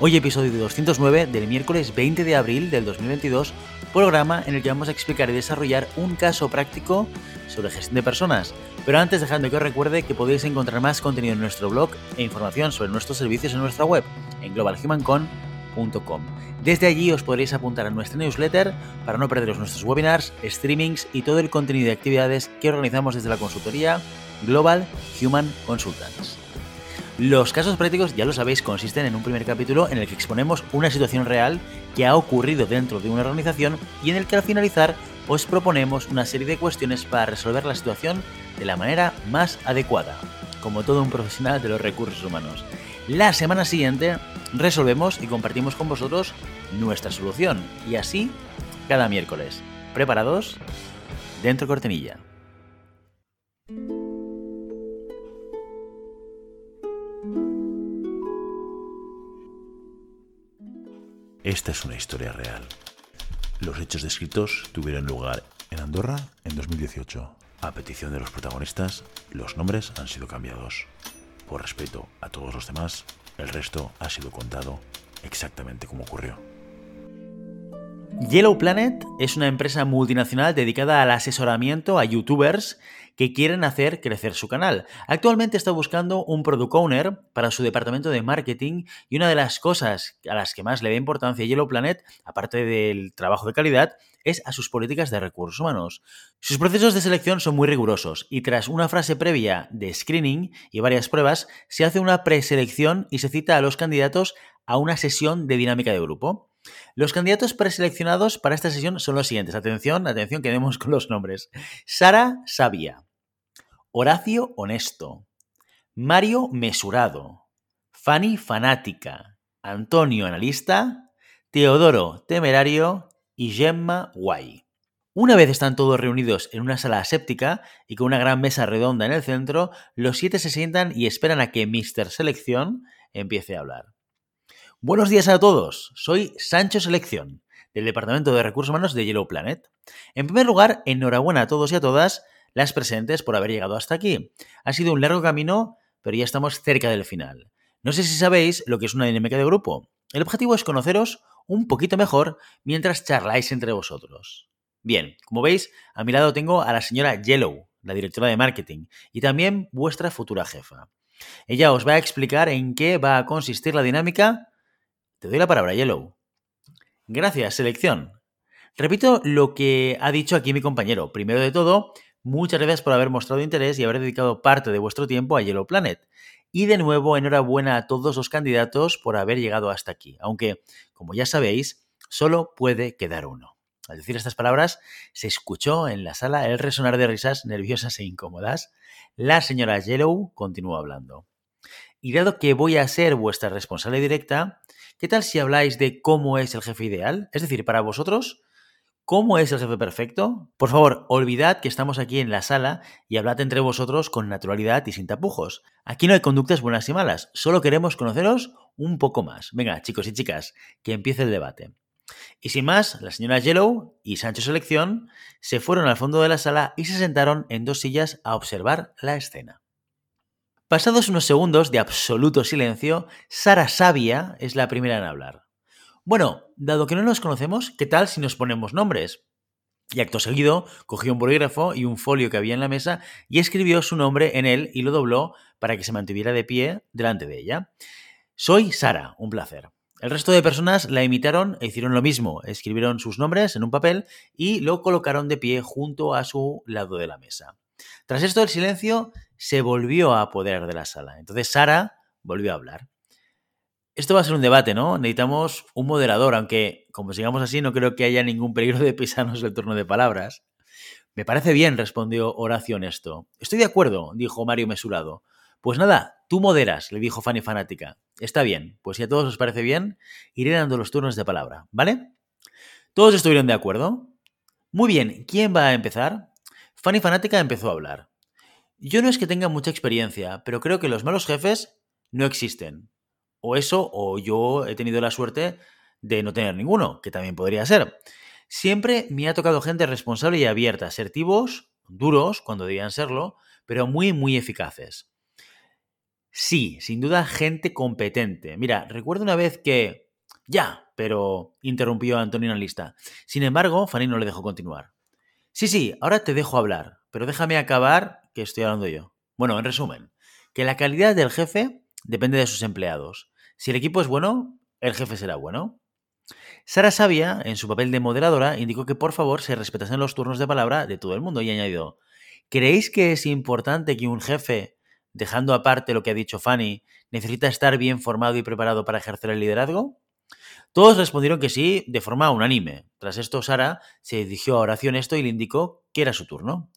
Hoy episodio 209 del miércoles 20 de abril del 2022, programa en el que vamos a explicar y desarrollar un caso práctico sobre gestión de personas. Pero antes dejando que os recuerde que podéis encontrar más contenido en nuestro blog e información sobre nuestros servicios en nuestra web, en globalhumancon.com. Desde allí os podréis apuntar a nuestra newsletter para no perderos nuestros webinars, streamings y todo el contenido de actividades que organizamos desde la consultoría Global Human Consultants. Los casos prácticos, ya lo sabéis, consisten en un primer capítulo en el que exponemos una situación real que ha ocurrido dentro de una organización y en el que al finalizar os proponemos una serie de cuestiones para resolver la situación de la manera más adecuada, como todo un profesional de los recursos humanos. La semana siguiente resolvemos y compartimos con vosotros nuestra solución y así cada miércoles. ¿Preparados? Dentro cortinilla. Esta es una historia real. Los hechos descritos tuvieron lugar en Andorra en 2018. A petición de los protagonistas, los nombres han sido cambiados. Por respeto a todos los demás, el resto ha sido contado exactamente como ocurrió. Yellow Planet es una empresa multinacional dedicada al asesoramiento a youtubers que quieren hacer crecer su canal. Actualmente está buscando un product owner para su departamento de marketing y una de las cosas a las que más le da importancia Yellow Planet, aparte del trabajo de calidad, es a sus políticas de recursos humanos. Sus procesos de selección son muy rigurosos y tras una frase previa de screening y varias pruebas, se hace una preselección y se cita a los candidatos a una sesión de dinámica de grupo. Los candidatos preseleccionados para esta sesión son los siguientes. Atención, atención, quedemos con los nombres. Sara Sabia, Horacio Honesto, Mario Mesurado, Fanny Fanática, Antonio Analista, Teodoro Temerario y Gemma Guay. Una vez están todos reunidos en una sala aséptica y con una gran mesa redonda en el centro, los siete se sientan y esperan a que Mr. Selección empiece a hablar. Buenos días a todos, soy Sancho Selección, del Departamento de Recursos Humanos de Yellow Planet. En primer lugar, enhorabuena a todos y a todas las presentes por haber llegado hasta aquí. Ha sido un largo camino, pero ya estamos cerca del final. No sé si sabéis lo que es una dinámica de grupo. El objetivo es conoceros un poquito mejor mientras charláis entre vosotros. Bien, como veis, a mi lado tengo a la señora Yellow, la directora de marketing, y también vuestra futura jefa. Ella os va a explicar en qué va a consistir la dinámica. Te doy la palabra, Yellow. Gracias, selección. Repito lo que ha dicho aquí mi compañero. Primero de todo, Muchas gracias por haber mostrado interés y haber dedicado parte de vuestro tiempo a Yellow Planet. Y de nuevo, enhorabuena a todos los candidatos por haber llegado hasta aquí, aunque, como ya sabéis, solo puede quedar uno. Al decir estas palabras, se escuchó en la sala el resonar de risas nerviosas e incómodas. La señora Yellow continuó hablando. Y dado que voy a ser vuestra responsable directa, ¿qué tal si habláis de cómo es el jefe ideal? Es decir, para vosotros, ¿Cómo es el jefe perfecto? Por favor, olvidad que estamos aquí en la sala y hablad entre vosotros con naturalidad y sin tapujos. Aquí no hay conductas buenas y malas, solo queremos conoceros un poco más. Venga, chicos y chicas, que empiece el debate. Y sin más, la señora Yellow y Sancho Selección se fueron al fondo de la sala y se sentaron en dos sillas a observar la escena. Pasados unos segundos de absoluto silencio, Sara Sabia es la primera en hablar. Bueno, dado que no nos conocemos, ¿qué tal si nos ponemos nombres? Y acto seguido cogió un bolígrafo y un folio que había en la mesa y escribió su nombre en él y lo dobló para que se mantuviera de pie delante de ella. Soy Sara, un placer. El resto de personas la imitaron e hicieron lo mismo. Escribieron sus nombres en un papel y lo colocaron de pie junto a su lado de la mesa. Tras esto, el silencio se volvió a apoderar de la sala. Entonces Sara volvió a hablar. Esto va a ser un debate, ¿no? Necesitamos un moderador, aunque como sigamos así no creo que haya ningún peligro de pisarnos el turno de palabras. Me parece bien, respondió Horacio Honesto. Estoy de acuerdo, dijo Mario Mesurado. Pues nada, tú moderas, le dijo Fanny fanática. Está bien, pues si a todos os parece bien, iré dando los turnos de palabra, ¿vale? ¿Todos estuvieron de acuerdo? Muy bien, ¿quién va a empezar? Fanny fanática empezó a hablar. Yo no es que tenga mucha experiencia, pero creo que los malos jefes no existen. O eso, o yo he tenido la suerte de no tener ninguno, que también podría ser. Siempre me ha tocado gente responsable y abierta, asertivos, duros cuando debían serlo, pero muy, muy eficaces. Sí, sin duda gente competente. Mira, recuerdo una vez que... Ya, pero interrumpió Antonio en lista. Sin embargo, Fanny no le dejó continuar. Sí, sí, ahora te dejo hablar, pero déjame acabar estoy hablando yo. Bueno, en resumen, que la calidad del jefe depende de sus empleados. Si el equipo es bueno, el jefe será bueno. Sara Sabia, en su papel de moderadora, indicó que por favor se respetasen los turnos de palabra de todo el mundo y añadió, ¿creéis que es importante que un jefe, dejando aparte lo que ha dicho Fanny, necesita estar bien formado y preparado para ejercer el liderazgo? Todos respondieron que sí de forma unánime. Tras esto, Sara se dirigió a Horacio esto y le indicó que era su turno.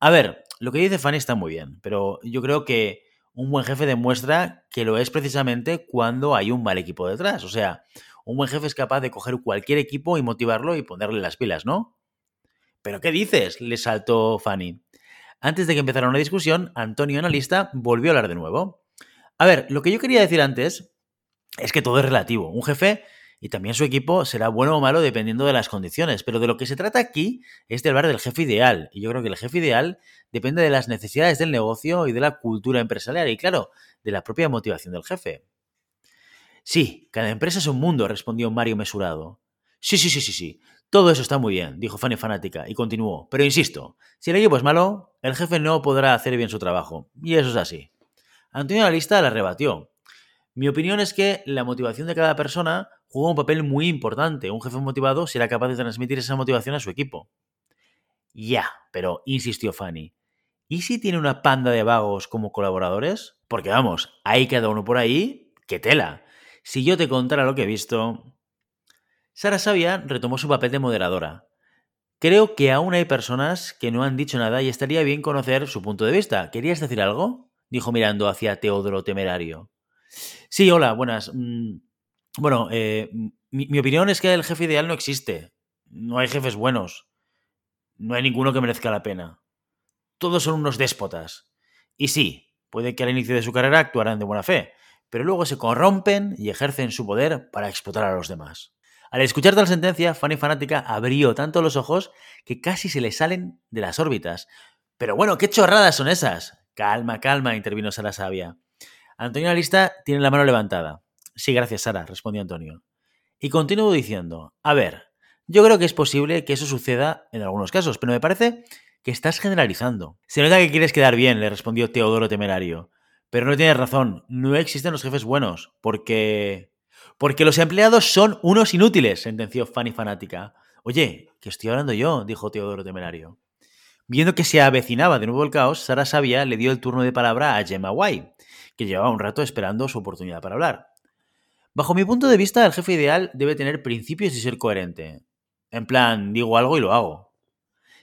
A ver, lo que dice Fanny está muy bien, pero yo creo que un buen jefe demuestra que lo es precisamente cuando hay un mal equipo detrás. O sea, un buen jefe es capaz de coger cualquier equipo y motivarlo y ponerle las pilas, ¿no? ¿Pero qué dices? le saltó Fanny. Antes de que empezara una discusión, Antonio, analista, volvió a hablar de nuevo. A ver, lo que yo quería decir antes es que todo es relativo. Un jefe y también su equipo será bueno o malo dependiendo de las condiciones, pero de lo que se trata aquí es de hablar del jefe ideal. Y yo creo que el jefe ideal depende de las necesidades del negocio y de la cultura empresarial y, claro, de la propia motivación del jefe. Sí, cada empresa es un mundo, respondió Mario mesurado. Sí, sí, sí, sí, sí. Todo eso está muy bien, dijo Fanny fanática, y continuó. Pero insisto, si el equipo es malo, el jefe no podrá hacer bien su trabajo. Y eso es así. Antonio la lista la rebatió. Mi opinión es que la motivación de cada persona juega un papel muy importante. Un jefe motivado será capaz de transmitir esa motivación a su equipo. Ya, pero insistió Fanny. ¿Y si tiene una panda de vagos como colaboradores? Porque vamos, hay cada uno por ahí, que tela. Si yo te contara lo que he visto... Sara Sabia retomó su papel de moderadora. Creo que aún hay personas que no han dicho nada y estaría bien conocer su punto de vista. ¿Querías decir algo? dijo mirando hacia Teodoro Temerario. Sí, hola, buenas. Mm, bueno, eh, mi, opinión es que el jefe ideal no existe. No hay jefes buenos. No hay ninguno que merezca la pena. Todos son unos déspotas. Y sí, puede que al inicio de su carrera actuaran de buena fe, pero luego se corrompen y ejercen su poder para explotar a los demás. Al escuchar tal sentencia, Fanny Fanática abrió tanto los ojos que casi se le salen de las órbitas. Pero bueno, ¿qué chorradas son esas? Calma, calma, intervino Sara Sabia. Antonio Lista tiene la mano levantada. Sí, gracias, Sara, respondió Antonio. Y continuó diciendo, a ver, yo creo que es posible que eso suceda en algunos casos, pero me parece que estás generalizando. Se nota que quieres quedar bien, le respondió Teodoro Temerario. Pero no tienes razón, no existen los jefes buenos, porque... Porque los empleados son unos inútiles, sentenció Fanny fanática. Oye, que estoy hablando yo, dijo Teodoro Temerario. Viendo que se avecinaba de nuevo el caos, Sara Sabia le dio el turno de palabra a Gemma White, que llevaba un rato esperando su oportunidad para hablar. Bajo mi punto de vista, el jefe ideal debe tener principios y ser coherente. En plan, digo algo y lo hago.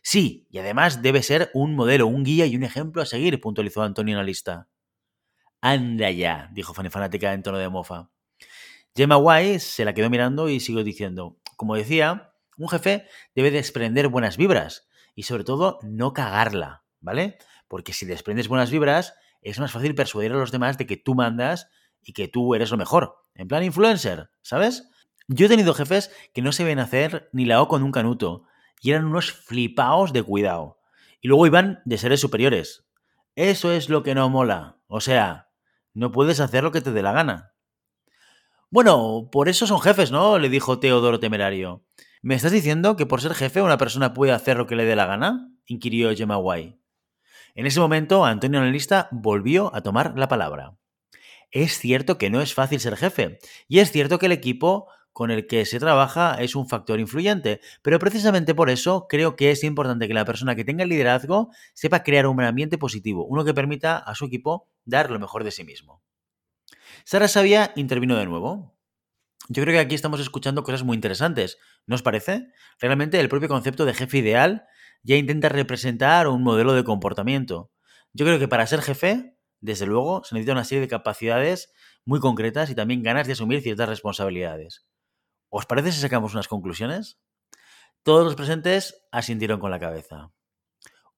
Sí, y además debe ser un modelo, un guía y un ejemplo a seguir, puntualizó Antonio en la lista. Anda ya, dijo Fanny Fanática en tono de mofa. Gemma White se la quedó mirando y siguió diciendo, como decía, un jefe debe desprender buenas vibras y sobre todo no cagarla, ¿vale? Porque si desprendes buenas vibras, es más fácil persuadir a los demás de que tú mandas y que tú eres lo mejor. En plan influencer, ¿sabes? Yo he tenido jefes que no se ven hacer ni la O con un canuto y eran unos flipaos de cuidado. Y luego iban de seres superiores. Eso es lo que no mola. O sea, no puedes hacer lo que te dé la gana. Bueno, por eso son jefes, ¿no? le dijo Teodoro Temerario. ¿Me estás diciendo que por ser jefe una persona puede hacer lo que le dé la gana? inquirió Gemma White. En ese momento, Antonio Analista volvió a tomar la palabra. Es cierto que no es fácil ser jefe, y es cierto que el equipo con el que se trabaja es un factor influyente, pero precisamente por eso creo que es importante que la persona que tenga el liderazgo sepa crear un ambiente positivo, uno que permita a su equipo dar lo mejor de sí mismo. Sara Sabia intervino de nuevo. Yo creo que aquí estamos escuchando cosas muy interesantes, ¿no os parece? Realmente el propio concepto de jefe ideal ya intenta representar un modelo de comportamiento. Yo creo que para ser jefe desde luego, se necesita una serie de capacidades muy concretas y también ganas de asumir ciertas responsabilidades. ¿Os parece si sacamos unas conclusiones? Todos los presentes asintieron con la cabeza.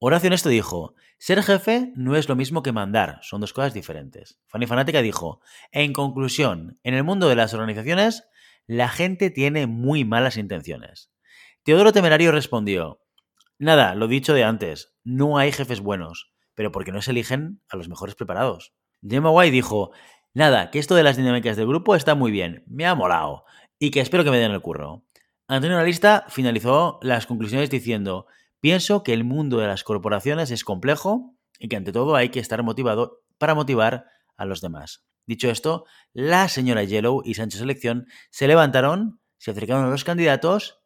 Horacio Nesto dijo, ser jefe no es lo mismo que mandar, son dos cosas diferentes. Fanny Fanática dijo, en conclusión, en el mundo de las organizaciones, la gente tiene muy malas intenciones. Teodoro Temerario respondió, nada, lo dicho de antes, no hay jefes buenos, pero porque no se eligen a los mejores preparados. Gemma White dijo, nada, que esto de las dinámicas del grupo está muy bien, me ha molado, y que espero que me den el curro. Antonio Analista finalizó las conclusiones diciendo, pienso que el mundo de las corporaciones es complejo y que ante todo hay que estar motivado para motivar a los demás. Dicho esto, la señora Yellow y Sánchez Selección se levantaron, se acercaron a los candidatos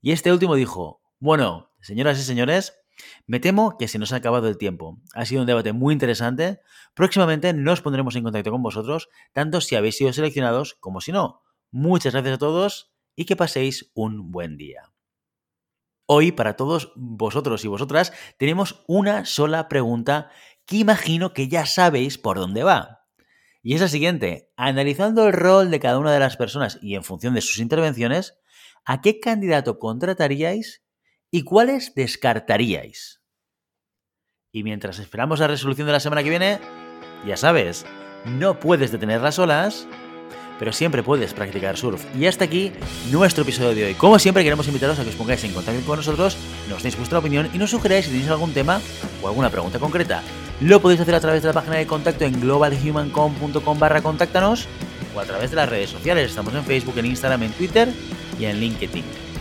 y este último dijo, bueno, señoras y señores, me temo que se nos ha acabado el tiempo. Ha sido un debate muy interesante. Próximamente nos pondremos en contacto con vosotros, tanto si habéis sido seleccionados como si no. Muchas gracias a todos y que paséis un buen día. Hoy, para todos vosotros y vosotras, tenemos una sola pregunta que imagino que ya sabéis por dónde va. Y es la siguiente, analizando el rol de cada una de las personas y en función de sus intervenciones, ¿a qué candidato contrataríais y cuáles descartaríais? Y mientras esperamos la resolución de la semana que viene, ya sabes, no puedes detener las olas, pero siempre puedes practicar surf. Y hasta aquí nuestro episodio de hoy. Como siempre, queremos invitaros a que os pongáis en contacto con nosotros, nos deis vuestra opinión y nos sugeráis si tenéis algún tema o alguna pregunta concreta. Lo podéis hacer a través de la página de contacto en globalhumancom.com barra contáctanos o a través de las redes sociales. Estamos en Facebook, en Instagram, en Twitter y en LinkedIn.